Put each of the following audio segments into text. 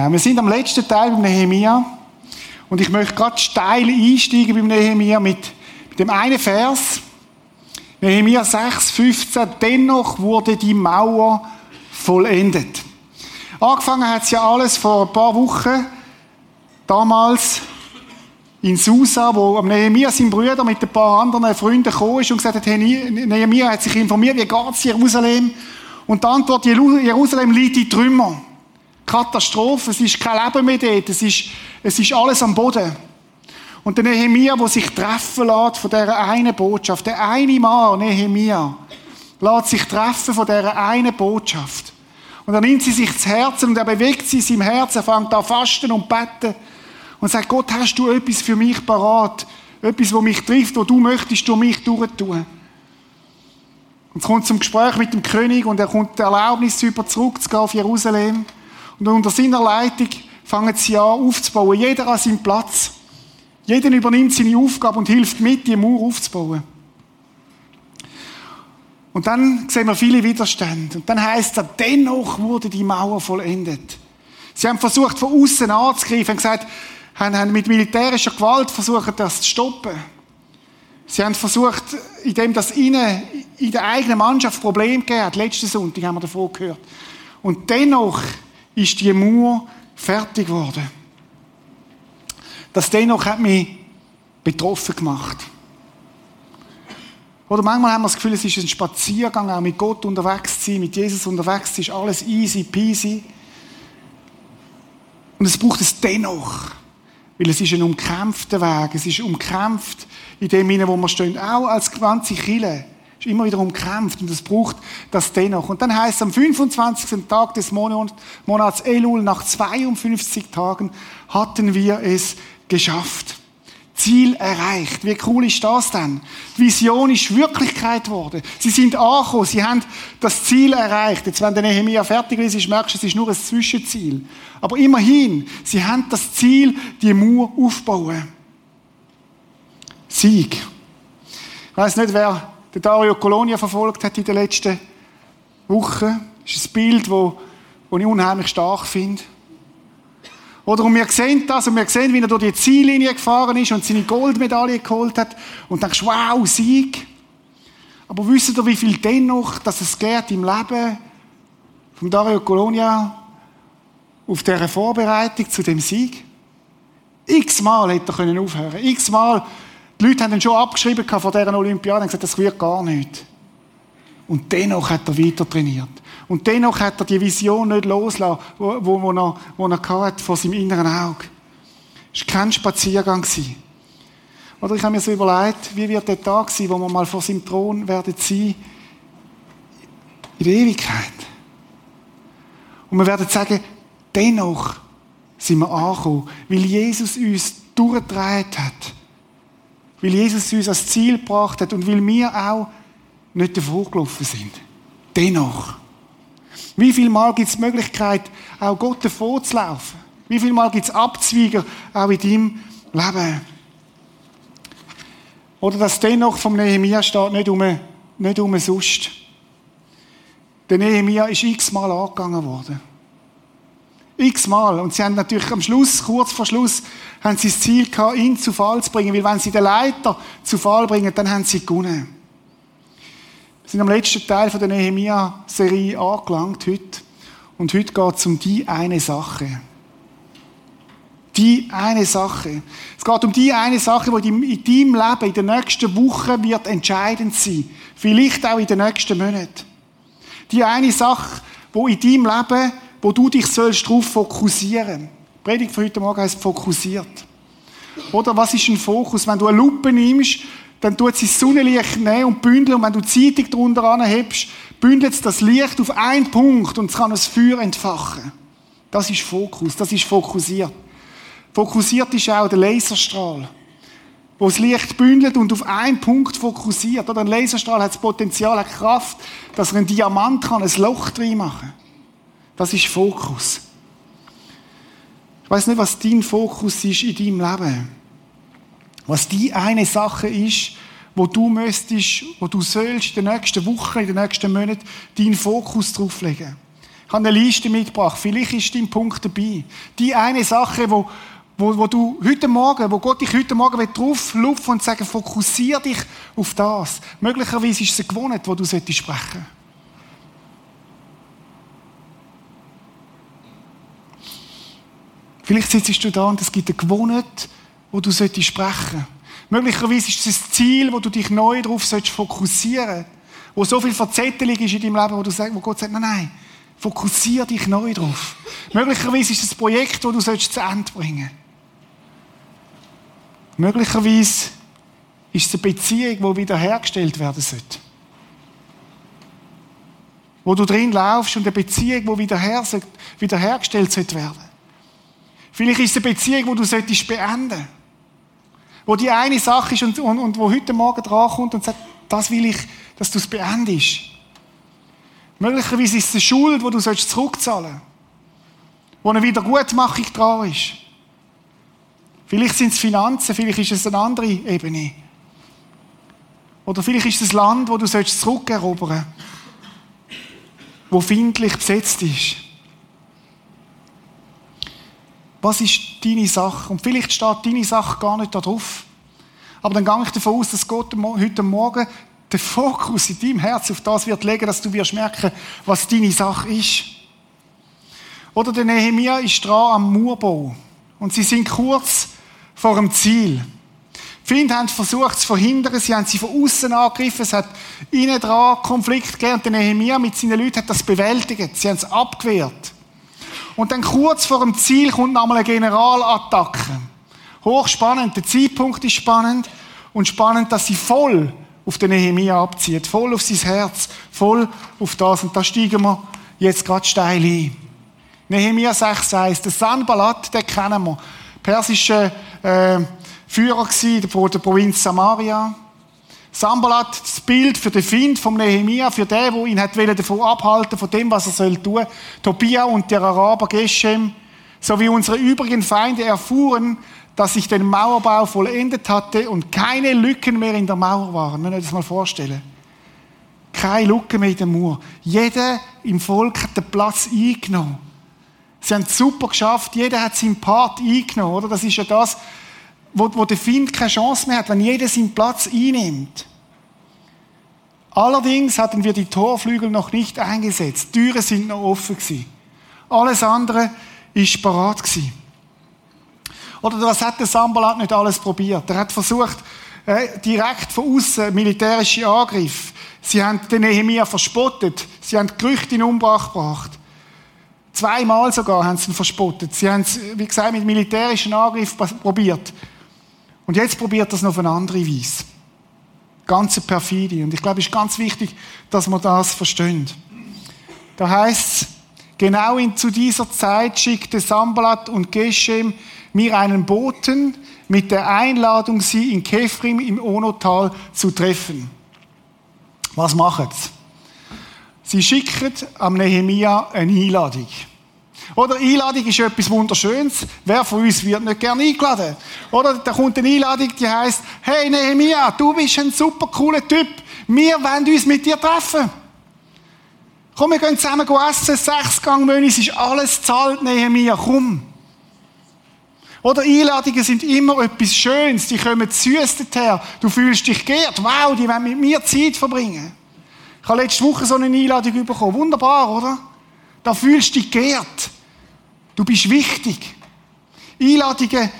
Genau, wir sind am letzten Teil beim Nehemia und ich möchte gerade steil einsteigen beim Nehemia mit, mit dem einen Vers. Nehemia 6, 15. Dennoch wurde die Mauer vollendet. Angefangen hat es ja alles vor ein paar Wochen, damals in Susa, wo Nehemia sein Bruder mit ein paar anderen Freunden gekommen ist und gesagt hat, hey, Nehemia hat sich informiert, wie geht's Jerusalem? Und die Antwort, Jerusalem liegt in Trümmer. Katastrophe, es ist kein Leben mehr dort, es ist, es ist alles am Boden. Und der Nehemia, der sich treffen lässt von dieser einen Botschaft, der eine Mann, Nehemia, lässt sich treffen von dieser einen Botschaft. Und dann nimmt sie sich das Herzen und er bewegt sie in seinem Herzen, er fängt an fasten und beten und sagt, Gott, hast du etwas für mich parat? Etwas, wo mich trifft, wo du möchtest durch mich durchtun? Und es kommt zum Gespräch mit dem König und er kommt die Erlaubnis über zurückzugehen auf Jerusalem. Und unter seiner Leitung fangen sie an aufzubauen. Jeder an seinem Platz. Jeder übernimmt seine Aufgabe und hilft mit, die Mauer aufzubauen. Und dann sehen wir viele Widerstände. Und dann heißt es, dennoch wurde die Mauer vollendet. Sie haben versucht, von außen anzugreifen, haben haben mit militärischer Gewalt versucht, das zu stoppen. Sie haben versucht, indem das ihnen in der eigenen Mannschaft Probleme gegeben hat. Letzten Sonntag haben wir davon gehört. Und dennoch ist die Mauer fertig geworden. Das dennoch hat mich betroffen gemacht. Oder manchmal haben wir das Gefühl, es ist ein Spaziergang, auch mit Gott unterwegs zu sein, mit Jesus unterwegs zu sein, ist alles easy peasy. Und es braucht es dennoch. Weil es ist ein umkämpfter Weg. Es ist umkämpft in dem Sinne, wo wir stehen. Auch als ganze Kille ist immer wieder umkämpft und es braucht das dennoch. Und dann heißt es am 25. Tag des Monats Elul, nach 52 Tagen, hatten wir es geschafft. Ziel erreicht. Wie cool ist das denn? Die Vision ist Wirklichkeit geworden. Sie sind angekommen, sie haben das Ziel erreicht. Jetzt, wenn der Nehemiah fertig ist, merkst du, es ist nur ein Zwischenziel. Aber immerhin, sie haben das Ziel, die Mauer aufbauen. Sieg. Ich weiß nicht, wer den Dario Colonia verfolgt hat in den letzten Wochen. Das ist ein Bild, das ich unheimlich stark finde. Oder und wir sehen das und wir sehen, wie er durch die Ziellinie gefahren ist und seine Goldmedaille geholt hat und denkst, wow, Sieg. Aber wisst ihr, wie viel dennoch, dass es geht im Leben von Dario Colonia auf dieser Vorbereitung zu dem Sieg? X-mal hätte er können aufhören. X-mal, die Leute haben ihn schon abgeschrieben von dieser Olympiade und gesagt, das wird gar nicht. Und dennoch hat er weiter trainiert. Und dennoch hat er die Vision nicht losgelassen, wo, wo, wo, er, wo er vor seinem inneren Auge. Es war kein Spaziergang. Oder ich habe mir so überlegt, wie wird der Tag sein, wo wir mal vor seinem Thron werden sein, in der Ewigkeit. Und wir werden sagen, dennoch sind wir angekommen, weil Jesus uns durchgedreht hat. Weil Jesus uns als Ziel gebracht hat und weil wir auch nicht davor gelaufen sind. Dennoch. Wie viel Mal gibt es die Möglichkeit, auch Gott davor zu laufen? Wie viel Mal gibt es Abzweiger auch in deinem Leben? Oder dass dennoch vom Nehemiah steht, nicht um, nicht um sonst. Der Nehemiah ist x-mal angegangen worden. X-mal. Und sie haben natürlich am Schluss, kurz vor Schluss, haben sie das Ziel gehabt, ihn zu Fall zu bringen. Weil wenn sie den Leiter zu Fall bringen, dann haben sie gewonnen. Wir sind am letzten Teil der Nehemia-Serie angelangt heute. Und heute geht es um die eine Sache. Die eine Sache. Es geht um die eine Sache, die in deinem Leben in den nächsten Wochen wird entscheidend sein. Vielleicht auch in den nächsten Monaten. Die eine Sache, die in deinem Leben, wo du dich sollst darauf fokussieren. Die Predigt von heute Morgen heißt fokussiert. Oder was ist ein Fokus? Wenn du eine Lupe nimmst dann tut sie das Sonnenlicht nehmen und bündeln. Und wenn du Zeitung darunter anhebst, bündelt es das Licht auf einen Punkt und es kann ein Feuer entfachen. Das ist Fokus, das ist fokussiert. Fokussiert ist auch der Laserstrahl, wo das Licht bündelt und auf einen Punkt fokussiert. Oder ein Laserstrahl hat das Potenzial, hat Kraft, dass er ein Diamant kann, ein Loch drin machen. Das ist Fokus. Ich weiß nicht, was dein Fokus ist in deinem Leben. Was die eine Sache ist, wo du müsstest, wo du sollst in den nächsten Wochen, in den nächsten Monaten deinen Fokus drauf legen. Ich habe eine Liste mitgebracht. Vielleicht ist dein Punkt dabei. Die eine Sache, wo, wo, wo du heute Morgen, wo Gott dich heute Morgen drauf lupfen und sagen, fokussier dich auf das. Möglicherweise ist es eine Gewohnheit, wo du sprechen solltest. Vielleicht sitzt du da und es gibt eine Gewohnheit, wo du sprechen solltest. Möglicherweise ist es ein Ziel, wo du dich neu darauf fokussieren solltest. Wo so viel Verzettelung ist in deinem Leben, wo, du sagst, wo Gott sagt, nein, nein, fokussiere dich neu drauf. Möglicherweise ist es ein Projekt, das du zu Ende bringen. Möglicherweise ist es eine Beziehung, die wiederhergestellt werden sollte. Wo du drin laufst und eine Beziehung, die wiederher, wiederhergestellt sollte werden. Vielleicht ist es eine Beziehung, die du solltest beenden Wo die eine Sache ist und, und, und wo heute Morgen drankommt und sagt, das will ich, dass du es beendest. Möglicherweise ist es eine Schuld, die du zurückzahlen sollst. Wo eine Wiedergutmachung dran ist. Vielleicht sind es Finanzen, vielleicht ist es eine andere Ebene. Oder vielleicht ist es ein Land, wo du zurückerobern sollst. Wo findlich besetzt ist. Was ist deine Sache? Und vielleicht steht deine Sache gar nicht da drauf. Aber dann gehe ich davon aus, dass Gott heute Morgen den Fokus in deinem Herz auf das wird legen, dass du wirst merken, was deine Sache ist. Oder der Nehemiah ist dran am Murbau. Und sie sind kurz vor dem Ziel. Die haben versucht zu verhindern, sie haben sie von außen angegriffen, es hat innen dran Konflikt gegeben und der Nehemiah mit seinen Leuten hat das bewältigt, sie haben es abgewehrt. Und dann kurz vor dem Ziel kommt nochmal eine Generalattacke. Hochspannend, der Zeitpunkt ist spannend und spannend, dass sie voll auf den Nehemia abzieht, voll auf sein Herz, voll auf das. Und da steigen wir jetzt gerade steil ein. Nehemia 6,1. Der Sanballat, den kennen wir persischer äh, Führer gewesen, der Provinz Samaria. Sambalat, das Bild für den Find vom Nehemia, für den, der ihn hat davon abhalten von dem, was er soll tun. Tobia und der Araber Geshem, sowie unsere übrigen Feinde erfuhren, dass ich den Mauerbau vollendet hatte und keine Lücken mehr in der Mauer waren. Wenn ihr das mal vorstellen. Keine Lücken mehr in der Mauer. Jeder im Volk hat den Platz eingenommen. Sie haben es super geschafft. Jeder hat seinen Part eingenommen, oder? Das ist ja das, wo, wo der Find keine Chance mehr hat, wenn jeder seinen Platz einnimmt. Allerdings hatten wir die Torflügel noch nicht eingesetzt. Die Türen sind noch offen gewesen. Alles andere ist parat gewesen. Oder was hat der Sambalat nicht alles probiert? Er hat versucht, äh, direkt von außen militärische Angriffe. Sie haben den Nehemiah verspottet. Sie haben Gerüchte in Umbruch gebracht. Zweimal sogar haben sie ihn verspottet. Sie haben es, wie gesagt, mit militärischen Angriff probiert. Und jetzt probiert das noch auf eine andere Weise. Ganze Perfidie. Und ich glaube, es ist ganz wichtig, dass man das versteht. Da heißt es, genau in, zu dieser Zeit schickte Sambalat und Geshem mir einen Boten mit der Einladung, sie in Kefrim im Onotal zu treffen. Was machen sie? Sie schicken am Nehemia eine Einladung. Oder Einladung ist etwas Wunderschönes. Wer von uns wird nicht gerne eingeladen? Oder da kommt eine Einladung, die heißt: Hey Nehemia, du bist ein super cooler Typ. Wir wollen uns mit dir treffen. Komm, wir gehen zusammen essen, sechs Gang Menü, es ist alles zahlt, Nehemia, komm. Oder Einladungen sind immer etwas Schönes, die kommen süß her. Du fühlst dich geehrt. Wow, die wollen mit mir Zeit verbringen. Ich habe letzte Woche so eine Einladung bekommen. Wunderbar, oder? Da fühlst du dich geehrt. Du bist wichtig. Einladungen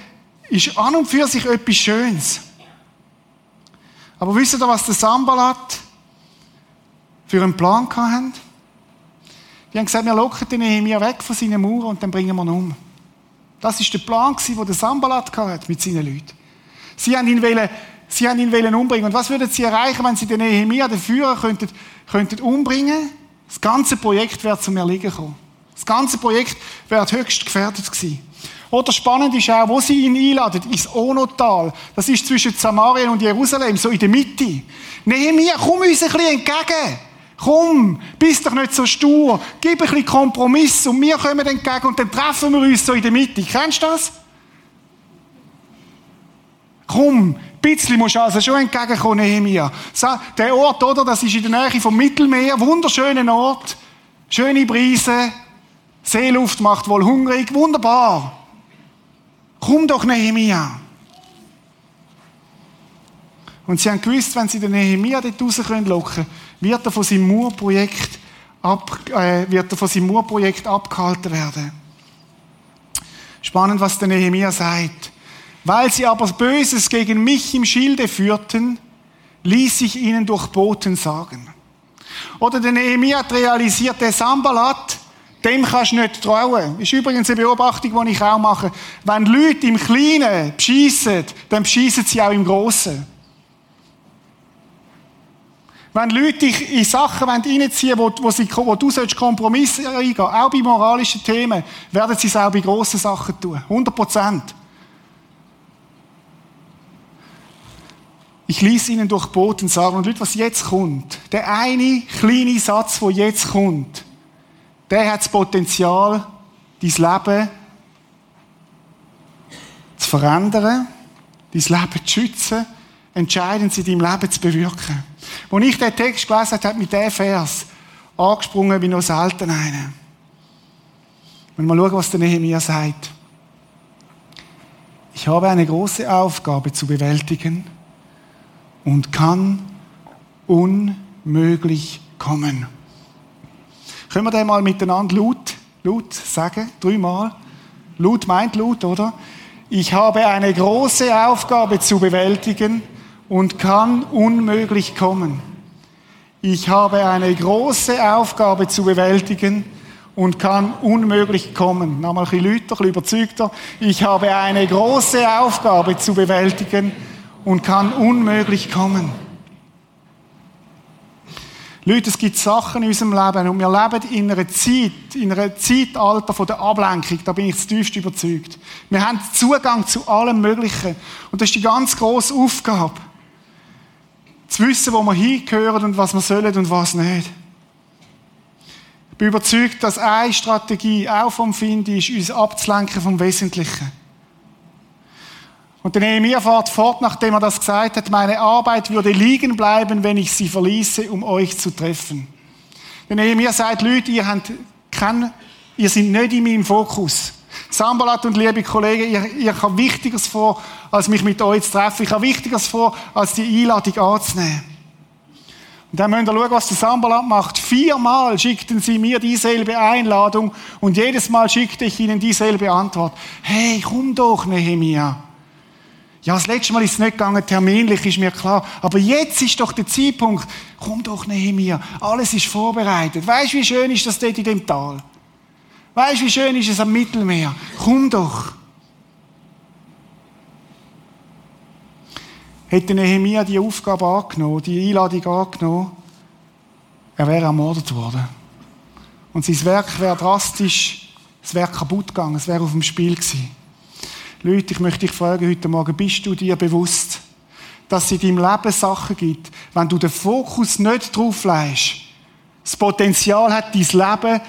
ist an und für sich etwas Schönes. Aber wisst ihr, was der Sambalat für einen Plan hatte? Die haben gesagt, wir locken den Nehemiah weg von seinen Mauern und dann bringen wir ihn um. Das ist der Plan, den der Sambalat hatte mit seinen Leuten. Sie haben ihn wollen Sie haben ihn wollen umbringen. Und was würden sie erreichen, wenn sie den Nehemiah, den Führer, könnten, könnten umbringen? Das ganze Projekt wäre zum Erliegen kommen. Das ganze Projekt wäre höchst gefährdet gewesen. Oder spannend ist auch, wo sie ihn einladen, ins Onotal. Das ist zwischen Samarien und Jerusalem, so in der Mitte. Nehemiah, komm uns ein bisschen entgegen. Komm, bist doch nicht so stur. Gib ein bisschen Kompromiss und wir kommen entgegen und dann treffen wir uns so in der Mitte. Kennst du das? Komm, bisschen musst du also schon entgegenkommen, Nehemia. Der Ort, oder, das ist in der Nähe vom Mittelmeer, wunderschöner Ort. Schöne Brise, Seeluft macht wohl hungrig, wunderbar. Komm doch, Nehemia. Und sie haben gewusst, wenn sie den Nehemia dort raus können wird er von seinem Murprojekt ab, äh, wird abgehalten werden. Spannend, was der Nehemia sagt. Weil sie aber Böses gegen mich im Schilde führten, ließ ich ihnen durch Boten sagen. Oder der Nehemia hat realisiert, der Sambalat, dem kannst du nicht trauen. Ist übrigens eine Beobachtung, die ich auch mache. Wenn Leute im Kleinen beschissen, dann beschissen sie auch im Großen. Wenn Leute dich in Sachen reinziehen wollen, wo, sie, wo du Kompromisse eingehen sollst, auch bei moralischen Themen, werden sie es auch bei grossen Sachen tun. 100 Prozent. Ich ließ ihnen durch Boten sagen, und Leute, was jetzt kommt, der eine kleine Satz, der jetzt kommt, der hat das Potenzial, dein Leben zu verändern, dein Leben zu schützen, entscheidend in deinem Leben zu bewirken. Als ich den Text gelesen habe, hat mit diesem Vers angesprungen wie noch selten einer. Wenn wir schauen, was der Nehemiah sagt. Ich habe eine große Aufgabe zu bewältigen und kann unmöglich kommen. Können wir den mal miteinander laut, laut sagen? Dreimal. Laut meint laut, oder? Ich habe eine große Aufgabe zu bewältigen und kann unmöglich kommen. Ich habe eine große Aufgabe zu bewältigen und kann unmöglich kommen. Nochmal ein bisschen lauter, ein überzeugter. Ich habe eine große Aufgabe zu bewältigen und kann unmöglich kommen. Leute, es gibt Sachen in unserem Leben und wir leben in einer Zeit, in einem Zeitalter von der Ablenkung, da bin ich zutiefst überzeugt. Wir haben Zugang zu allem Möglichen und das ist die ganz grosse Aufgabe zu wissen, wo wir hingehören und was wir sollen und was nicht. Ich bin überzeugt, dass eine Strategie auch vom Finden ist, uns abzulenken vom Wesentlichen. Und der Nehemiah fährt fort, nachdem er das gesagt hat, meine Arbeit würde liegen bleiben, wenn ich sie verließe, um euch zu treffen. Der Nehemiah sagt, Leute, ihr habt kein, ihr seid nicht in meinem Fokus. Sambalat und liebe Kollegen, ich, ich habe Wichtigeres vor, als mich mit euch zu treffen. Ich habe Wichtigeres vor, als die Einladung anzunehmen. Und dann müsst ihr schauen, was der Sambalat macht. Viermal schickten sie mir dieselbe Einladung und jedes Mal schickte ich ihnen dieselbe Antwort. Hey, komm doch, Nehemia. Ja, das letzte Mal ist es nicht gegangen, terminlich ist mir klar. Aber jetzt ist doch der Zeitpunkt. Komm doch, Nehemia. Alles ist vorbereitet. Weißt du, wie schön ist das dort in dem Tal? Weißt du, wie schön ist es am Mittelmeer? Komm doch. Hätte Nehemiah die Aufgabe angenommen, die Einladung angenommen, er wäre ermordet worden. Und sein Werk wäre drastisch, es wäre kaputt gegangen, es wäre auf dem Spiel gewesen. Leute, ich möchte dich fragen heute Morgen, bist du dir bewusst, dass es in deinem Leben Sachen gibt, wenn du den Fokus nicht drauf legst, das Potenzial hat, dein Leben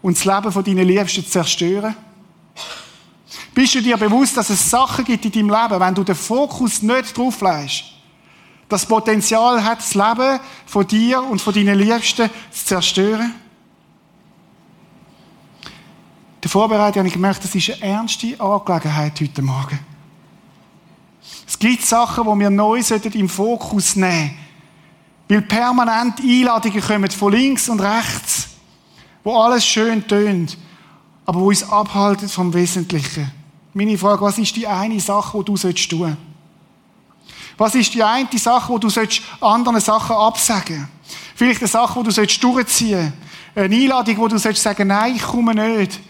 und das Leben von deinen Liebsten zu zerstören? Bist du dir bewusst, dass es Sachen gibt in deinem Leben, wenn du den Fokus nicht drauf legst, das Potenzial hat, das Leben von dir und von deinen Liebsten zu zerstören? Der Vorbereitung habe ich gemerkt, das ist eine ernste Angelegenheit heute Morgen. Es gibt Sachen, die wir neu im Fokus nehmen sollten. Weil permanent Einladungen kommen von links und rechts wo alles schön tönt, aber wo uns abhaltet vom Wesentlichen. Meine Frage, was ist die eine Sache, die du tun sollst Was ist die eine Sache, die du anderen Sachen absagen Vielleicht eine Sache, die du sollst durchziehen Eine Einladung, wo du sollst sagen, nein, ich komme nicht.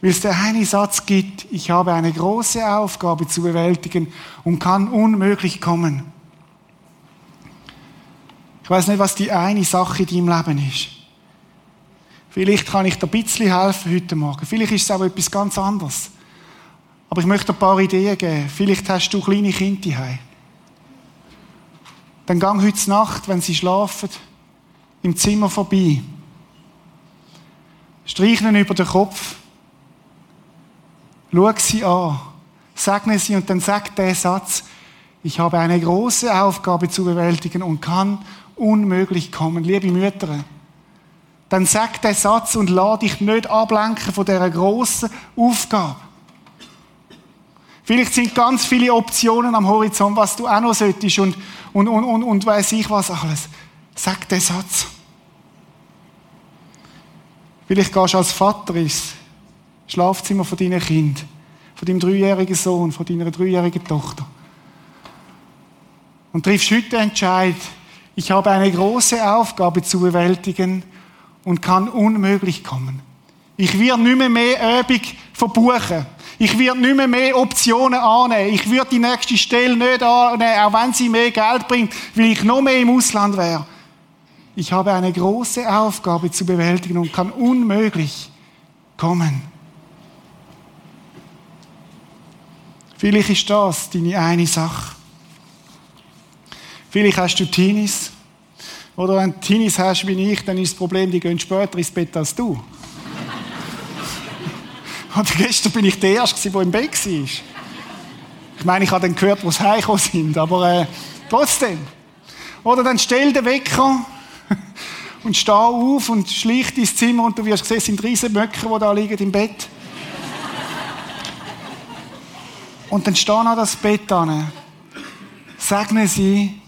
Weil es der eine Satz gibt, ich habe eine große Aufgabe zu bewältigen und kann unmöglich kommen. Ich weiß nicht, was die eine Sache in deinem Leben ist. Vielleicht kann ich dir ein bisschen helfen heute Morgen. Vielleicht ist es auch etwas ganz anderes. Aber ich möchte ein paar Ideen geben. Vielleicht hast du kleine Kinder daheim. Dann gang heute Nacht, wenn sie schlafen, im Zimmer vorbei. Streich ihnen über den Kopf. Schau sie an. Segne sie und dann sag der Satz, ich habe eine große Aufgabe zu bewältigen und kann unmöglich kommen. Liebe Mütter, dann sag den Satz und lass dich nicht ablenken von dieser grossen Aufgabe. Vielleicht sind ganz viele Optionen am Horizont, was du auch noch solltest und, und, und, und, und weiss ich was alles. Sag den Satz. Vielleicht gehst du als Vater ins Schlafzimmer von deinem Kind, von deinem dreijährigen Sohn, von deiner dreijährigen Tochter. Und triffst heute den Entscheid, ich habe eine große Aufgabe zu bewältigen und kann unmöglich kommen. Ich werde nicht mehr mehr Übung verbuchen. Ich werde nicht mehr mehr Optionen annehmen. Ich würde die nächste Stelle nicht annehmen, auch wenn sie mehr Geld bringt, weil ich noch mehr im Ausland wäre. Ich habe eine große Aufgabe zu bewältigen und kann unmöglich kommen. Vielleicht ist das deine eine Sache. Vielleicht hast du Teenies. Oder wenn du Teenies hast wie ich, dann ist das Problem, die gehen später ins Bett als du. Und gestern bin ich der Erste, der im Bett war. Ich meine, ich habe dann gehört, wo sie heimgekommen sind, aber äh, trotzdem. Oder dann stell den Wecker und steh auf und schlicht ins Zimmer und du wirst sehen, es sind riesige Möcker, die da liegen im Bett. Und dann steh an das Bett an, segne sie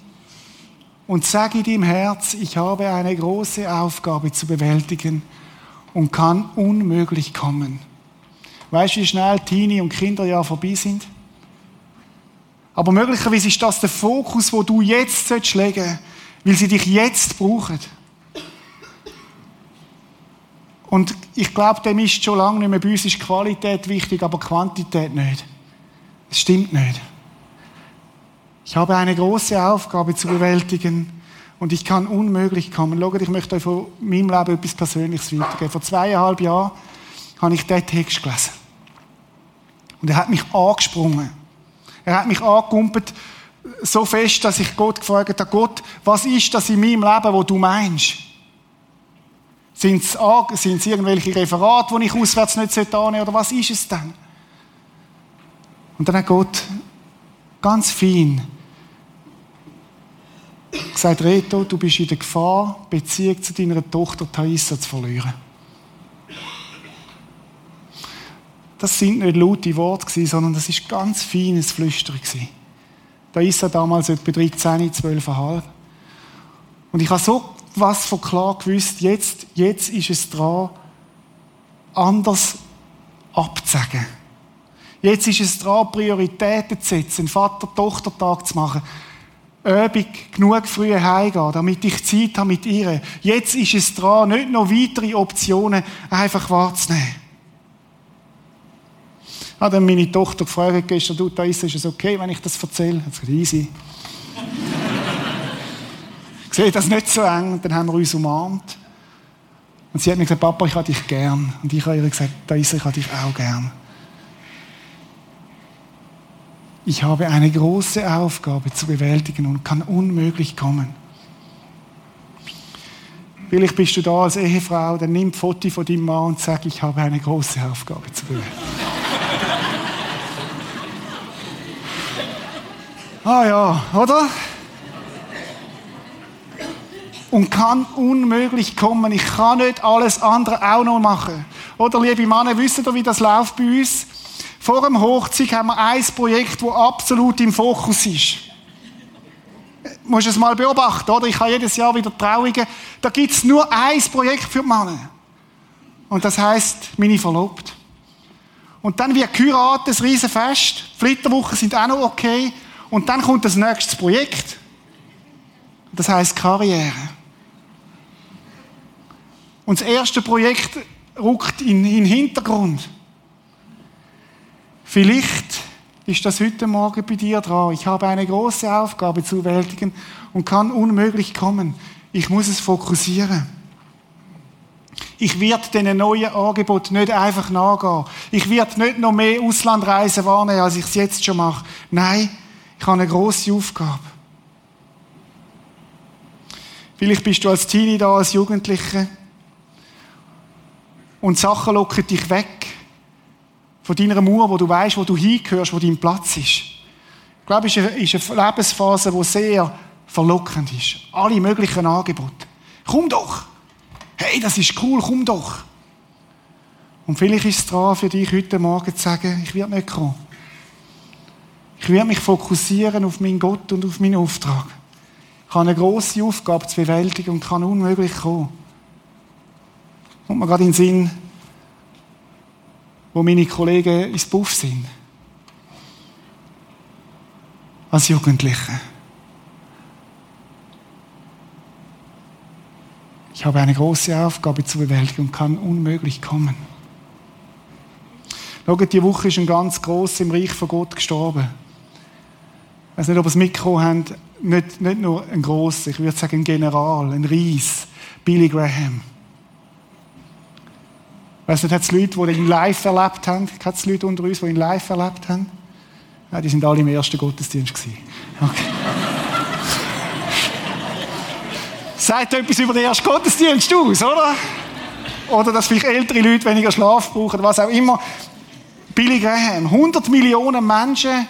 und sag in deinem Herz, ich habe eine große Aufgabe zu bewältigen und kann unmöglich kommen. Weißt du, wie schnell Teenie und Kinderjahr vorbei sind? Aber möglicherweise ist das der Fokus, wo du jetzt legen solltest, weil sie dich jetzt brauchen. Und ich glaube, dem ist schon lange nicht mehr bei uns ist Qualität wichtig, aber Quantität nicht. Es stimmt nicht. Ich habe eine große Aufgabe zu bewältigen und ich kann unmöglich kommen. Schaut, ich möchte euch von meinem Leben etwas Persönliches weitergeben. Vor zweieinhalb Jahren habe ich diesen Text gelesen. Und er hat mich angesprungen. Er hat mich angekumpelt so fest, dass ich Gott gefragt habe, Gott, was ist das in meinem Leben, wo du meinst? Sind es, sind es irgendwelche Referate, die ich auswärts nicht annehmen sollte, oder was ist es denn? Und dann hat Gott ganz fein gesagt, Reto, du bist in der Gefahr, Beziehung zu deiner Tochter Thaisa zu verlieren. Das sind nicht laute Worte, sondern das ist ganz feines Flüstern. Thaisa damals etwa 13, 12,5. Und ich habe so was von klar gewusst, jetzt, jetzt ist es dran, anders abzusagen. Jetzt ist es dran, Prioritäten zu setzen, einen Vater-Tochter-Tag zu machen. Übung genug früh heimgehen, damit ich Zeit habe mit ihr. Jetzt ist es dran, nicht noch weitere Optionen einfach wahrzunehmen. Ich habe dann meine Tochter gefragt gestern, du, da ist es okay, wenn ich das erzähle? Ich gesagt, easy. ich sehe das nicht so eng. Dann haben wir uns umarmt. Und sie hat mir gesagt, Papa, ich habe dich gern. Und ich habe ihr gesagt, da ist ich habe dich auch gern. Ich habe eine große Aufgabe zu bewältigen und kann unmöglich kommen. Vielleicht bist du da als Ehefrau, dann nimm Foto von deinem Mann und sag, ich habe eine große Aufgabe zu bewältigen. ah ja, oder? Und kann unmöglich kommen. Ich kann nicht alles andere auch noch machen. Oder, liebe Männer, wisst ihr, wie das läuft bei uns? Vor dem Hochzeit haben wir ein Projekt, das absolut im Fokus ist. Du musst es mal beobachten, oder? Ich habe jedes Jahr wieder Trauungen. Da gibt es nur ein Projekt für die Männer. Und das heißt meine Verlobte. Und dann wird geheiratet, das Riesenfest. Flitterwochen sind auch noch okay. Und dann kommt das nächste Projekt. Das heißt Karriere. Und das erste Projekt rückt in, in den Hintergrund. Vielleicht ist das heute Morgen bei dir dran. Ich habe eine große Aufgabe zu bewältigen und kann unmöglich kommen. Ich muss es fokussieren. Ich werde diesen neuen Angebot nicht einfach nachgehen. Ich werde nicht noch mehr Auslandreisen wahrnehmen, als ich es jetzt schon mache. Nein, ich habe eine große Aufgabe. Vielleicht bist du als Teenie da, als Jugendliche und Sachen locken dich weg von deiner Mauer, wo du weißt, wo du hingehörst, wo dein Platz ist. Ich glaube, es ist eine Lebensphase, die sehr verlockend ist. Alle möglichen Angebote. Komm doch! Hey, das ist cool, komm doch. Und vielleicht ist es dran für dich heute Morgen zu sagen, ich werde nicht kommen. Ich werde mich fokussieren auf meinen Gott und auf meinen Auftrag. Ich habe eine grosse Aufgabe zu bewältigen und kann unmöglich kommen. Und mir gerade in den Sinn, wo meine Kollegen ins Buff sind. Als Jugendliche. Ich habe eine große Aufgabe zu bewältigen und kann unmöglich kommen. Schaut, die Woche ist ein ganz groß im Reich von Gott gestorben. Ich weiß nicht, ob ihr es mitbekommen habt. Nicht, nicht nur ein grosser, ich würde sagen ein General, ein Ries, Billy Graham. Ich weiß nicht, hat es Leute, die ihn live erlebt haben? Hat es Leute unter uns, die ihn live erlebt haben? Ja, die sind alle im ersten Gottesdienst. Okay. Sagt etwas über den ersten Gottesdienst aus, oder? Oder dass vielleicht ältere Leute weniger Schlaf brauchen, was auch immer. Billy Graham, 100 Millionen Menschen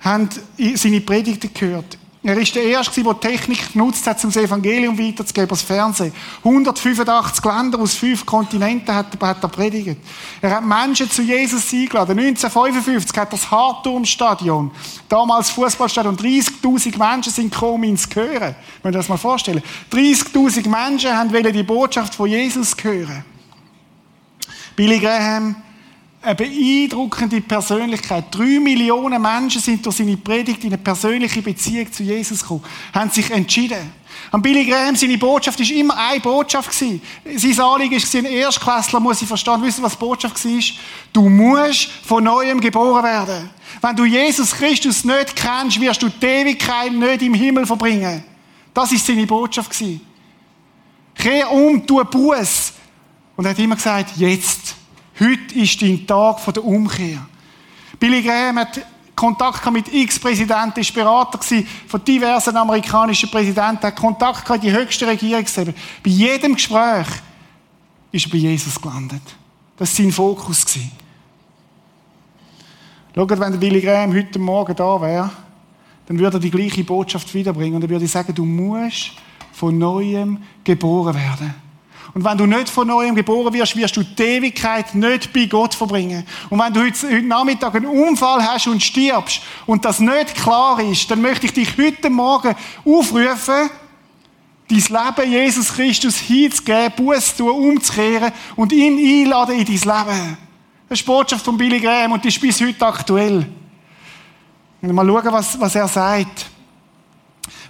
haben seine Predigten gehört. Er ist der Erste, der Technik genutzt hat, um das Evangelium weiterzugeben, das Fernsehen. 185 Länder aus fünf Kontinenten hat, hat er predigt. Er hat Menschen zu Jesus eingeladen. 1955 hat er das Hartturmstadion, damals Fußballstadion, 30.000 Menschen sind gekommen, zu hören. Wenn ihr das mal vorstellen. 30.000 Menschen haben die Botschaft von Jesus hören. Billy Graham eine beeindruckende Persönlichkeit. Drei Millionen Menschen sind durch seine Predigt in eine persönliche Beziehung zu Jesus gekommen, haben sich entschieden. An Billy Graham, seine Botschaft ist immer eine Botschaft gewesen. Sein Anliegen ist, ein Erstklässler muss ich verstehen. Wissen was die Botschaft war? Du musst von Neuem geboren werden. Wenn du Jesus Christus nicht kennst, wirst du die Ewigkeit nicht im Himmel verbringen. Das ist seine Botschaft. Kehr um, tu Buß. Und er hat immer gesagt, jetzt. Heute ist dein Tag der Umkehr. Billy Graham hat Kontakt mit X-Präsidenten, ist Berater von diversen amerikanischen Präsidenten, hat Kontakt mit die höchsten Regierungsebene. Bei jedem Gespräch ist er bei Jesus gelandet. Das war sein Fokus. Schaut, wenn Billy Graham heute Morgen da wäre, dann würde er die gleiche Botschaft wiederbringen und er würde sagen, du musst von Neuem geboren werden. Und wenn du nicht von neuem geboren wirst, wirst du die Ewigkeit nicht bei Gott verbringen. Und wenn du heute, heute Nachmittag einen Unfall hast und stirbst und das nicht klar ist, dann möchte ich dich heute Morgen aufrufen, dein Leben Jesus Christus hinzugeben, Buß zu tun, umzukehren und ihn einladen in dein Leben. Das ist Botschaft von Billy Graham und die ist bis heute aktuell. Mal schauen, was, was er sagt.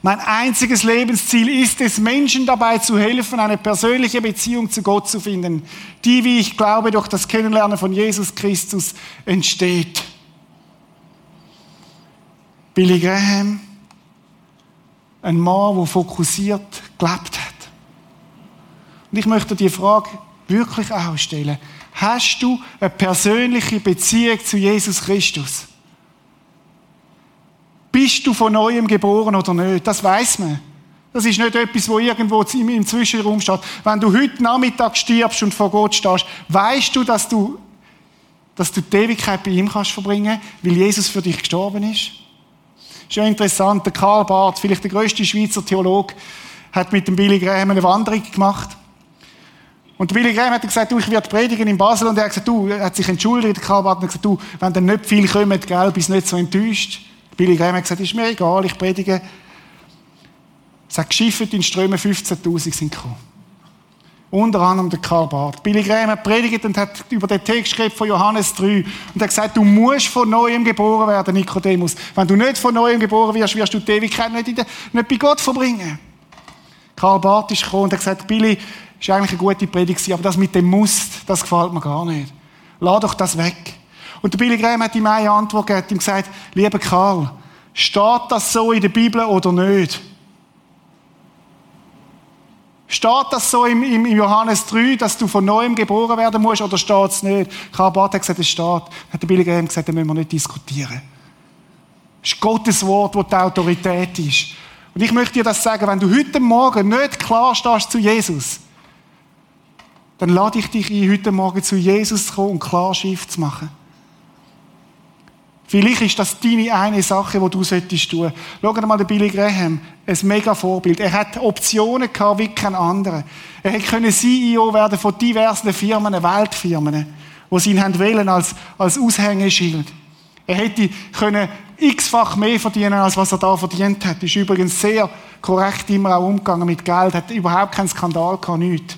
Mein einziges Lebensziel ist es, Menschen dabei zu helfen, eine persönliche Beziehung zu Gott zu finden, die, wie ich glaube, durch das Kennenlernen von Jesus Christus entsteht. Billy Graham, ein Mann, der fokussiert gelebt hat. Und ich möchte die Frage wirklich auch stellen. Hast du eine persönliche Beziehung zu Jesus Christus? Bist du von neuem geboren oder nicht? Das weiß man. Das ist nicht etwas, wo irgendwo im Zwischenraum steht. Wenn du heute Nachmittag stirbst und vor Gott stehst, weißt du, dass du, dass du die Ewigkeit bei ihm kannst verbringen, weil Jesus für dich gestorben ist? Ist ja interessant. Der Karl Barth, vielleicht der größte Schweizer Theologe, hat mit dem Billy Graham eine Wanderung gemacht. Und Billy Graham hat gesagt, du, ich werde predigen in Basel. Und er hat gesagt, du, er hat sich entschuldigt, der Karl Barth, und gesagt, du, wenn dann nicht viel kommen, gell, bist nicht so enttäuscht. Billy Graham hat gesagt, ist mir egal, ich predige. Hat geschifft in Strömen, 15.000 sind gekommen. Unter anderem der Karl Barth. Billy Graham hat predigt und hat über den Text geschrieben von Johannes 3 und hat gesagt, du musst von Neuem geboren werden, Nikodemus. Wenn du nicht von Neuem geboren wirst, wirst du die Ewigkeit nicht, der, nicht bei Gott verbringen. Karl Barth ist gekommen und hat gesagt, Billy, ist eigentlich eine gute Predigt, aber das mit dem Must, das gefällt mir gar nicht. Lass doch das weg. Und der Billy Graham hat ihm eine Antwort gegeben und gesagt, lieber Karl, steht das so in der Bibel oder nicht? Steht das so im, im, Johannes 3, dass du von neuem geboren werden musst, oder steht es nicht? Karl Barth hat gesagt, es steht. Dann hat der Billy Graham gesagt, da müssen wir nicht diskutieren. Es ist Gottes Wort, wo die Autorität ist. Und ich möchte dir das sagen, wenn du heute Morgen nicht klar stehst zu Jesus, dann lade ich dich ein, heute Morgen zu Jesus zu kommen und klar Schiff zu machen. Vielleicht ist das deine eine Sache, die du solltest. Schau dir mal den Billy Graham. Ein mega Vorbild. Er hat Optionen gehabt wie kein anderer. Er hätte CEO werden von diversen Firmen, Weltfirmen, die sie ihn haben wollen als, als Aushängeschild. Er hätte können x-fach mehr verdienen, als was er da verdient hat. Ist übrigens sehr korrekt immer auch umgegangen mit Geld, hat überhaupt keinen Skandal gehabt, nichts.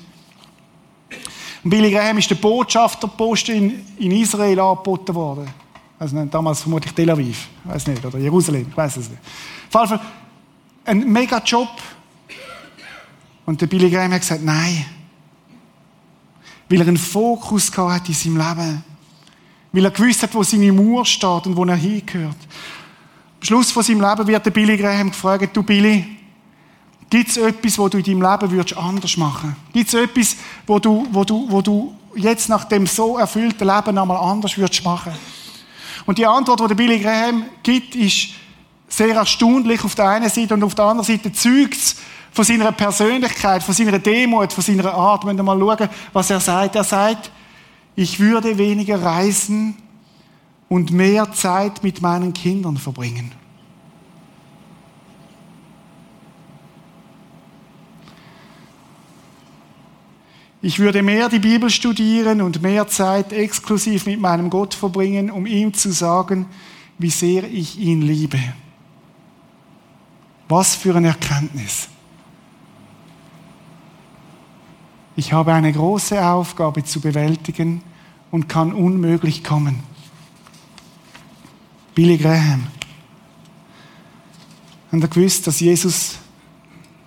Und Billy Graham ist der Botschafterposten in Israel angeboten worden. Also damals vermutlich Tel Aviv, weiß nicht, oder Jerusalem, ich weiß es nicht. Auf jeden ein mega Job. Und der Billy Graham hat gesagt, nein. Weil er einen Fokus hat in seinem Leben. Weil er gewusst hat, wo seine Mauer steht und wo er hingehört. Am Schluss von seinem Leben wird der Billy Graham gefragt, du Billy, gibt es etwas, wo du in deinem Leben würdest anders machen? Gibt es etwas, wo du, wo du, wo du jetzt nach dem so erfüllten Leben einmal anders würdest machen? Und die Antwort, die der Billy Graham gibt, ist sehr erstaunlich auf der einen Seite und auf der anderen Seite zeugt es von seiner Persönlichkeit, von seiner Demut, von seiner Art. Wenn wir mal schauen, was er sagt. Er sagt, ich würde weniger reisen und mehr Zeit mit meinen Kindern verbringen. Ich würde mehr die Bibel studieren und mehr Zeit exklusiv mit meinem Gott verbringen, um ihm zu sagen, wie sehr ich ihn liebe. Was für eine Erkenntnis. Ich habe eine große Aufgabe zu bewältigen und kann unmöglich kommen. Billy Graham. Und er gewusst, dass Jesus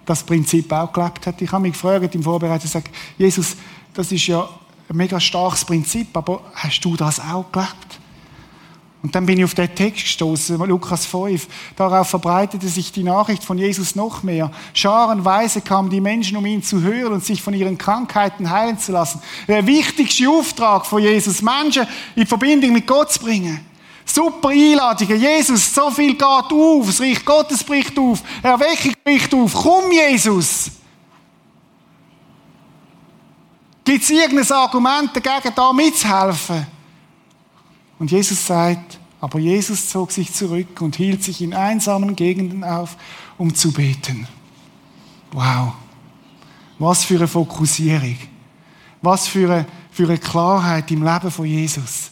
das Prinzip auch gelebt hat. Ich habe mich gefragt im Vorbereitung, gesagt, Jesus, das ist ja ein mega starkes Prinzip, aber hast du das auch gelebt? Und dann bin ich auf den Text gestoßen, Lukas 5. Darauf verbreitete sich die Nachricht von Jesus noch mehr. Scharenweise kamen die Menschen, um ihn zu hören und sich von ihren Krankheiten heilen zu lassen. Der wichtigste Auftrag von Jesus, Menschen in Verbindung mit Gott zu bringen. Super Einladungen. Jesus, so viel geht auf. Das Reich Gottes bricht auf. Erweckung bricht auf. Komm, Jesus. Gibt es irgendein Argument dagegen, da mitzuhelfen? Und Jesus sagt, aber Jesus zog sich zurück und hielt sich in einsamen Gegenden auf, um zu beten. Wow. Was für eine Fokussierung. Was für eine, für eine Klarheit im Leben von Jesus.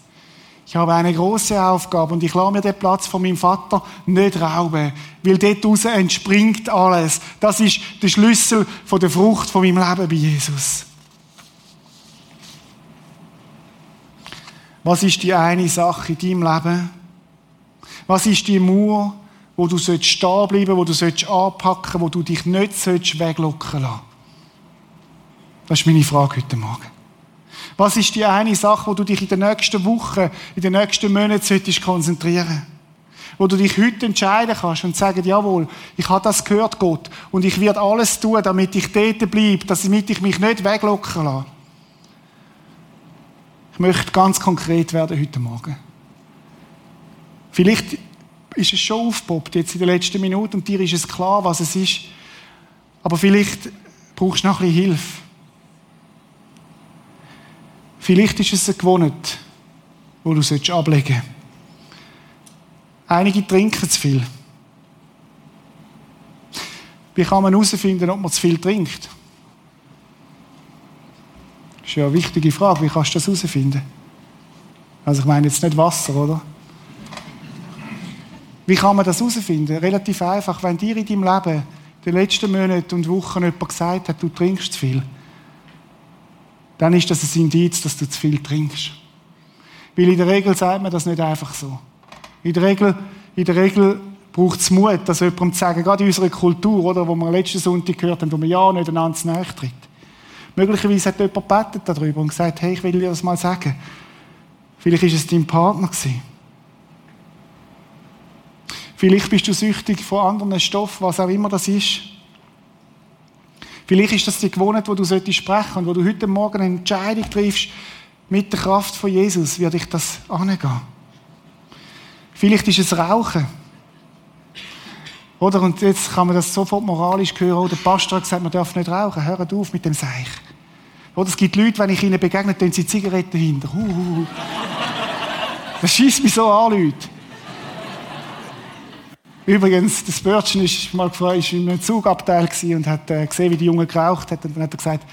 Ich habe eine große Aufgabe und ich lasse mir den Platz von meinem Vater nicht rauben, weil dort raus entspringt alles. Das ist der Schlüssel von der Frucht von meinem Leben bei Jesus. Was ist die eine Sache in deinem Leben? Was ist die Mauer, wo du stehen bleiben wo du anpacken wo du dich nicht weglocken lassen Das ist meine Frage heute Morgen. Was ist die eine Sache, wo du dich in den nächsten Wochen, in den nächsten Monaten solltest konzentrieren? Wo du dich heute entscheiden kannst und sagen, jawohl, ich habe das gehört, Gott, und ich werde alles tun, damit ich dort bleibe, damit ich mich nicht weglocken lasse. Ich möchte ganz konkret werden heute Morgen. Vielleicht ist es schon aufgepoppt, jetzt in den letzten Minuten, und dir ist es klar, was es ist. Aber vielleicht brauchst du noch ein bisschen Hilfe. Vielleicht ist es eine Gewohnheit, wo du ablegen sollst. Einige trinken zu viel. Wie kann man herausfinden, ob man zu viel trinkt? Das ist ja eine wichtige Frage. Wie kannst du das herausfinden? Also ich meine jetzt nicht Wasser, oder? Wie kann man das herausfinden? Relativ einfach. Wenn dir in deinem Leben in den letzten Monaten und Wochen jemand gesagt hat, du trinkst zu viel, dann ist das ein Indiz, dass du zu viel trinkst. Weil in der Regel sagt man das nicht einfach so. In der Regel, in der Regel braucht es Mut, das jemandem zu sagen, gerade in unserer Kultur, oder, wo wir letzten Sonntag gehört haben, wo man ja nicht einander zu tritt. Möglicherweise hat jemand gebetet darüber und gesagt, hey, ich will dir das mal sagen. Vielleicht ist es dein Partner gewesen. Vielleicht bist du süchtig von anderen Stoffen, was auch immer das ist. Vielleicht ist das die Gewohnheit, wo du sprechen solltest und wo du heute Morgen eine Entscheidung triffst, mit der Kraft von Jesus werde ich das angehen. Vielleicht ist es Rauchen. Oder? Und jetzt kann man das sofort moralisch hören. Oder der Pastor hat gesagt, man darf nicht rauchen. Hört auf mit dem Seich. Oder es gibt Leute, wenn ich ihnen begegne, tun sie Zigaretten hinter. Uh, uh. Das schießt mich so an, Leute. Übrigens, das Börtchen ist mal gefragt, ist in einem Zugabteil und hat äh, gesehen, wie die Junge geraucht hat. Und dann hat er gesagt,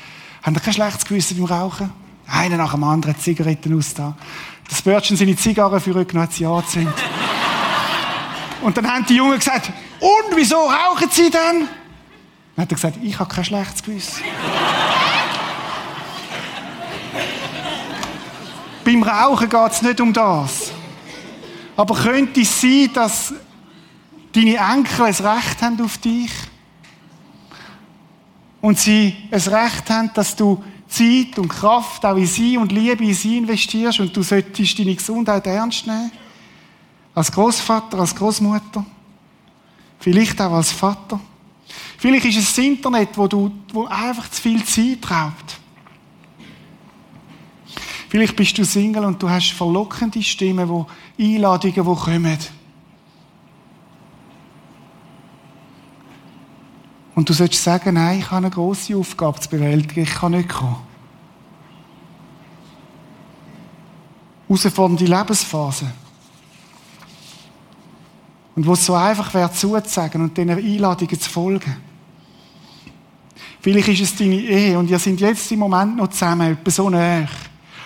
haben ihr kein schlechtes Gewissen beim Rauchen? Einer nach dem anderen Zigaretten aus da. Das Börtchen seine Zigarren für genommen, hat sie angezündet. und dann haben die Jungen gesagt, und wieso rauchen sie denn? Dann hat er gesagt, ich habe kein schlechtes Gewissen. Beim Rauchen geht es nicht um das. Aber könnte es sein, dass deine Enkel ein Recht haben auf dich? Und sie ein Recht haben, dass du Zeit und Kraft auch in sie und Liebe in sie investierst und du solltest deine Gesundheit ernst nehmen? Als Großvater, als Großmutter, vielleicht auch als Vater. Vielleicht ist es das Internet, wo du wo einfach zu viel Zeit raubt. Vielleicht bist du Single und du hast verlockende Stimmen, wo Einladungen, die kommen. Und du sollst sagen, nein, ich habe eine grosse Aufgabe zu bewältigen, ich kann nicht kommen. Herausfordernde Lebensphase. Und wo es so einfach wäre, zuzusagen und diesen Einladungen zu folgen. Vielleicht ist es deine Ehe und ihr sind jetzt im Moment noch zusammen, etwa so näher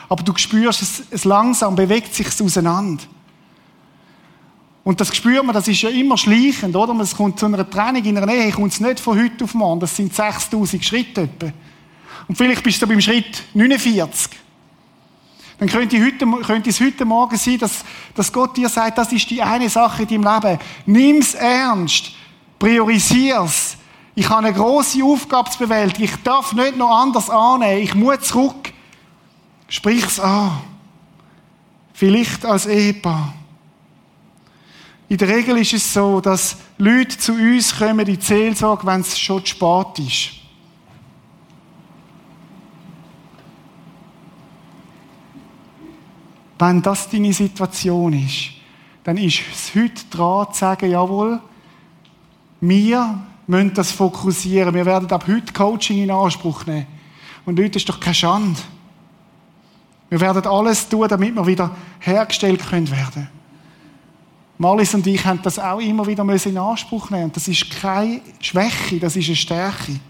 aber du spürst, es, es langsam bewegt sich auseinander. Und das spürt man, das ist ja immer schleichend, oder? Es kommt zu einer Trennung in einer Ehe, kommt es nicht von heute auf morgen, das sind 6000 Schritte etwa. Und vielleicht bist du beim Schritt 49. Dann könnte, heute, könnte es heute Morgen sein, dass, dass Gott dir sagt, das ist die eine Sache in deinem Leben. Nimm's ernst. Priorisier's. Ich habe eine große Aufgabe zu bewältigen. Ich darf nicht noch anders annehmen. Ich muss zurück. Sprich's an. Vielleicht als Ehepaar. In der Regel ist es so, dass Leute zu uns kommen in die Seelsorge, wenn es schon zu spät ist. Wenn das deine Situation ist, dann ist es heute dran zu sagen, jawohl, wir müssen das fokussieren. Wir werden ab heute Coaching in Anspruch nehmen. Und Leute, ist doch keine Schande. Wir werden alles tun, damit wir wieder hergestellt können werden. Marlis und ich haben das auch immer wieder in Anspruch nehmen. Das ist keine Schwäche, das ist eine Stärke.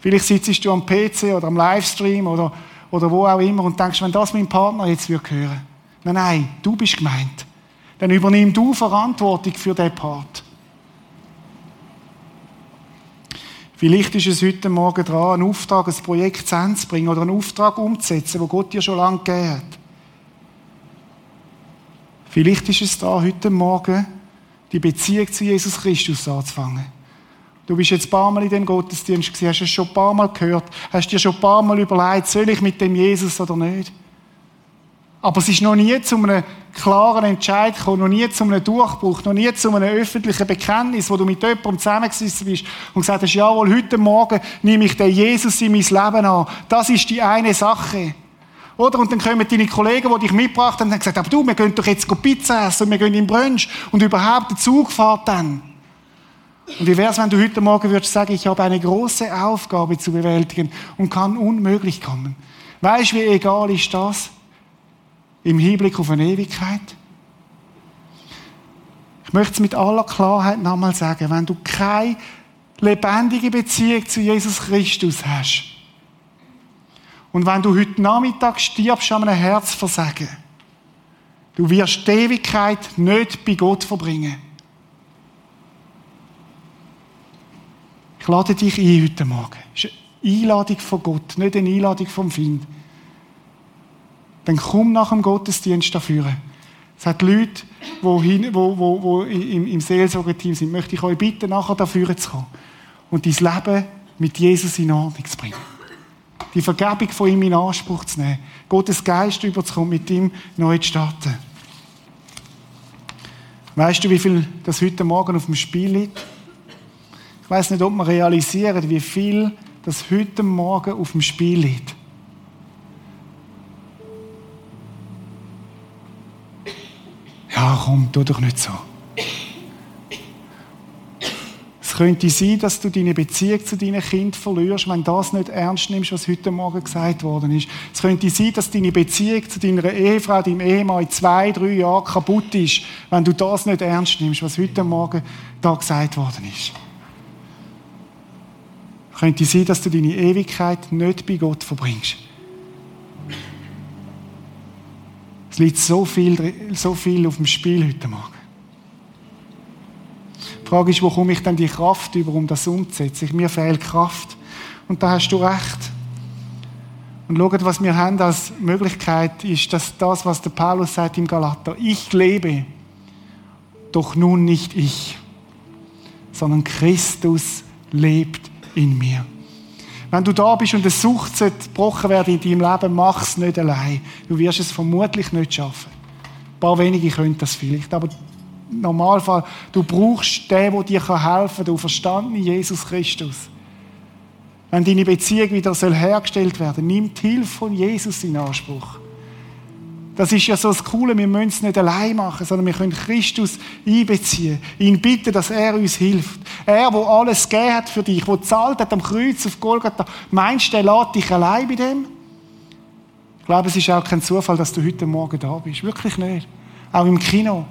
Vielleicht sitzt du am PC oder am Livestream oder, oder wo auch immer und denkst, wenn das mein Partner jetzt hören würde Nein, nein, du bist gemeint. Dann übernimm du Verantwortung für diesen Part. Vielleicht ist es heute Morgen dran, einen Auftrag, ein Projekt zu zu bringen oder einen Auftrag umzusetzen, wo Gott dir schon lange gegeben hat. Vielleicht ist es da heute Morgen, die Beziehung zu Jesus Christus anzufangen. Du bist jetzt ein paar Mal in dem Gottesdienst gewesen, hast es schon ein paar Mal gehört, hast dir schon ein paar Mal überlegt, soll ich mit dem Jesus oder nicht? Aber es ist noch nie zu einem klaren Entscheid gekommen, noch nie zu einem Durchbruch, noch nie zu einem öffentlichen Bekenntnis, wo du mit jemandem zusammengesessen bist und gesagt hast, jawohl, heute Morgen nehme ich den Jesus in mein Leben an. Das ist die eine Sache. Oder? Und dann kommen deine Kollegen, die dich mitgebracht haben, und haben gesagt, aber du, wir gehen doch jetzt Pizza essen und wir gehen in Brunch und überhaupt der Zug fährt dann. Und wie wäre es, wenn du heute Morgen würdest sagen, ich habe eine große Aufgabe zu bewältigen und kann unmöglich kommen. Weißt du, wie egal ist das? im Hinblick auf eine Ewigkeit? Ich möchte es mit aller Klarheit nochmal sagen, wenn du keine lebendige Beziehung zu Jesus Christus hast und wenn du heute Nachmittag stirbst an einem Herzversagen, du wirst die Ewigkeit nicht bei Gott verbringen. Ich lade dich ein heute Morgen. Das ist eine Einladung von Gott, nicht eine Einladung vom Find dann komm nach dem Gottesdienst dafür. Es hat Leute, die, wo im, im Seelsorgeteam sind, möchte ich euch bitten, nachher dafür zu kommen und dein Leben mit Jesus in Ordnung zu bringen. Die Vergebung von ihm in Anspruch zu nehmen. Gottes Geist überzukommen, mit ihm neu zu starten. Weißt du, wie viel das heute Morgen auf dem Spiel liegt? Ich weiß nicht, ob man realisiert, wie viel das heute Morgen auf dem Spiel liegt. Ja, komm, tu doch nicht so. Es könnte sein, dass du deine Beziehung zu deinen Kind verlierst, wenn du das nicht ernst nimmst, was heute Morgen gesagt worden ist. Es könnte sein, dass deine Beziehung zu deiner Ehefrau, deinem Ehemann in zwei, drei Jahren kaputt ist, wenn du das nicht ernst nimmst, was heute Morgen da gesagt worden ist. Es könnte sein, dass du deine Ewigkeit nicht bei Gott verbringst. Es liegt so viel, so viel auf dem Spiel heute Morgen. Die Frage ist, wo komme ich dann die Kraft über, um das umzusetzen? Mir fehlt Kraft. Und da hast du recht. Und schaut, was wir haben als Möglichkeit, ist, dass das, was der Paulus sagt im Galater, ich lebe, doch nun nicht ich, sondern Christus lebt in mir. Wenn du da bist und eine Sucht gebrochen werden in deinem Leben, mach es nicht allein. Du wirst es vermutlich nicht schaffen. Ein paar wenige können das vielleicht, aber Normalfall, du brauchst den, der dir helfen kann, du verstanden Jesus Christus. Wenn deine Beziehung wieder hergestellt werden soll, nimm die Hilfe von Jesus in Anspruch. Das ist ja so das Coole, wir müssen es nicht allein machen, sondern wir können Christus einbeziehen, ihn bitten, dass er uns hilft. Er, wo alles gegeben hat für dich, wo zahlt hat am Kreuz auf Golgatha, meinst du, der lädt dich allein bei dem? Ich glaube, es ist auch kein Zufall, dass du heute Morgen da bist. Wirklich nicht. Auch im Kino.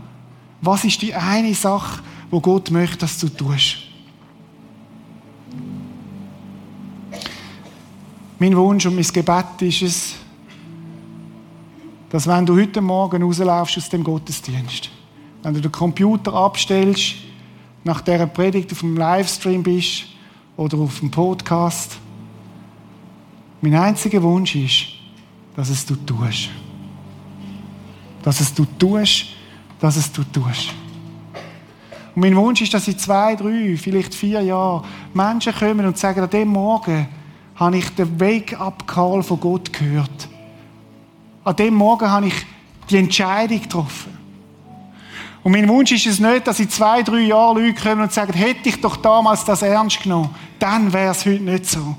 Was ist die eine Sache, wo Gott möchte, dass du tust? Mein Wunsch und mein Gebet ist es, dass wenn du heute Morgen rauslaufst aus dem Gottesdienst, wenn du den Computer abstellst, nach dieser Predigt auf dem Livestream bist oder auf dem Podcast, mein einziger Wunsch ist, dass es du tust. Dass es du tust, dass es du tust. Und mein Wunsch ist, dass in zwei, drei, vielleicht vier Jahren Menschen kommen und sagen, an dem Morgen habe ich den Wake-up-Call von Gott gehört. An dem Morgen habe ich die Entscheidung getroffen. Und mein Wunsch ist es nicht, dass in zwei, drei Jahren Leute kommen und sagen, hätte ich doch damals das ernst genommen, dann wäre es heute nicht so.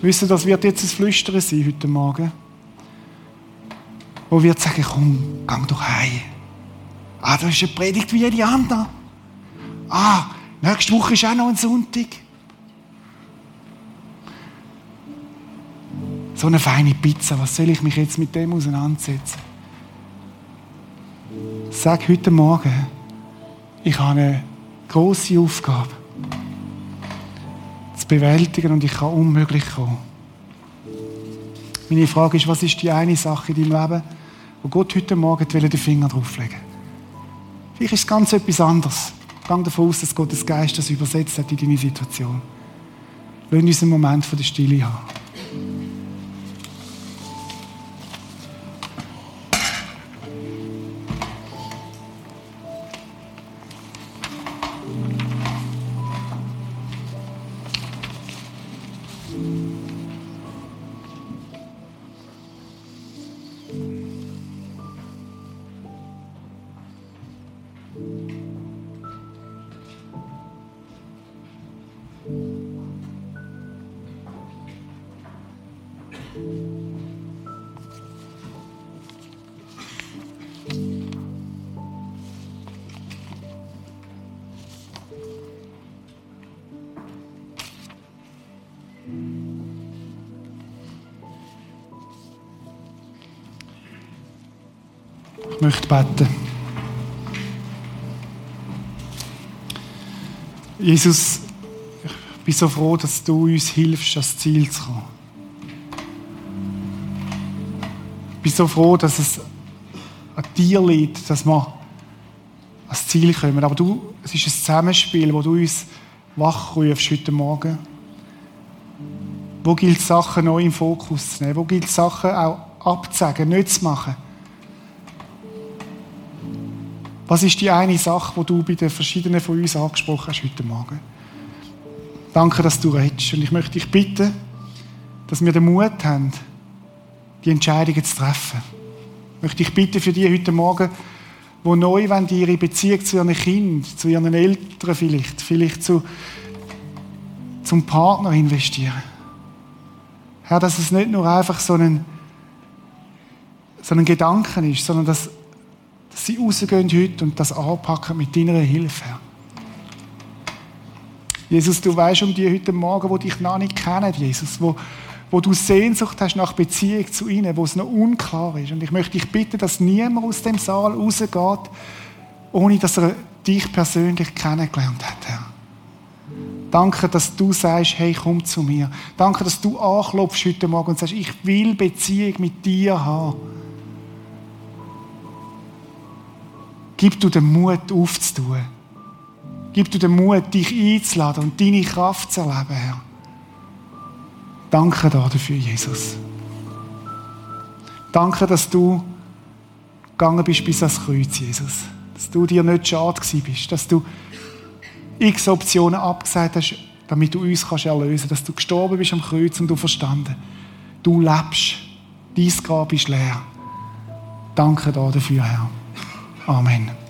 Wisst ihr, das wird jetzt ein Flüstern sein heute Morgen wo wird sagen, komm, gang doch heim. Ah, da ist eine Predigt wie jede andere. Ah, nächste Woche ist auch noch ein Sonntag. So eine feine Pizza, was soll ich mich jetzt mit dem auseinandersetzen? Sag heute Morgen, ich habe eine große Aufgabe zu bewältigen und ich kann unmöglich kommen. Meine Frage ist, was ist die eine Sache in deinem Leben, wo Gott heute Morgen den Finger drauflegen Vielleicht ist es ganz etwas anderes. Gang davon aus, dass Gottes Geist das übersetzt hat in deine Situation. Lass uns einen Moment von der Stille haben. Möchte beten. Jesus, ich bin so froh, dass du uns hilfst, das Ziel zu kommen. Ich bin so froh, dass es an dir liegt, dass wir ans Ziel kommen. Aber du, es ist ein Zusammenspiel, wo du uns wachrufst heute Morgen. Wo gilt es, Sachen neu im Fokus zu nehmen? Wo gilt es, Sachen auch abzusagen, nicht zu machen? Was ist die eine Sache, die du bei den verschiedenen von uns angesprochen hast heute Morgen? Danke, dass du redest. Und ich möchte dich bitten, dass wir den Mut haben, die Entscheidungen zu treffen. Ich möchte dich bitten für die heute Morgen, die neu wollen, ihre Beziehung zu ihren Kindern, zu ihren Eltern vielleicht, vielleicht zu, zum Partner investieren. Herr, dass es nicht nur einfach so ein, so ein Gedanken ist, sondern dass dass sie rausgehen heute und das anpacken mit deiner Hilfe. Jesus, du weißt um die heute Morgen, wo dich noch nicht kennen, Jesus, wo, wo du Sehnsucht hast nach Beziehung zu ihnen, wo es noch unklar ist. Und ich möchte dich bitten, dass niemand aus dem Saal rausgeht, ohne dass er dich persönlich kennengelernt hat, Herr. Danke, dass du sagst, hey, komm zu mir. Danke, dass du anklopfst heute Morgen und sagst, ich will Beziehung mit dir haben. Gib du den Mut aufzutun. Gib du den Mut, dich einzuladen und deine Kraft zu erleben, Herr. Danke dafür, Jesus. Danke, dass du gegangen bist bis ans Kreuz, Jesus. Dass du dir nicht schade bist. Dass du x Optionen abgesagt hast, damit du uns kannst erlösen kannst. Dass du gestorben bist am Kreuz und du verstanden. Du lebst. Dein Grab ist leer. Danke dafür, Herr. Amen.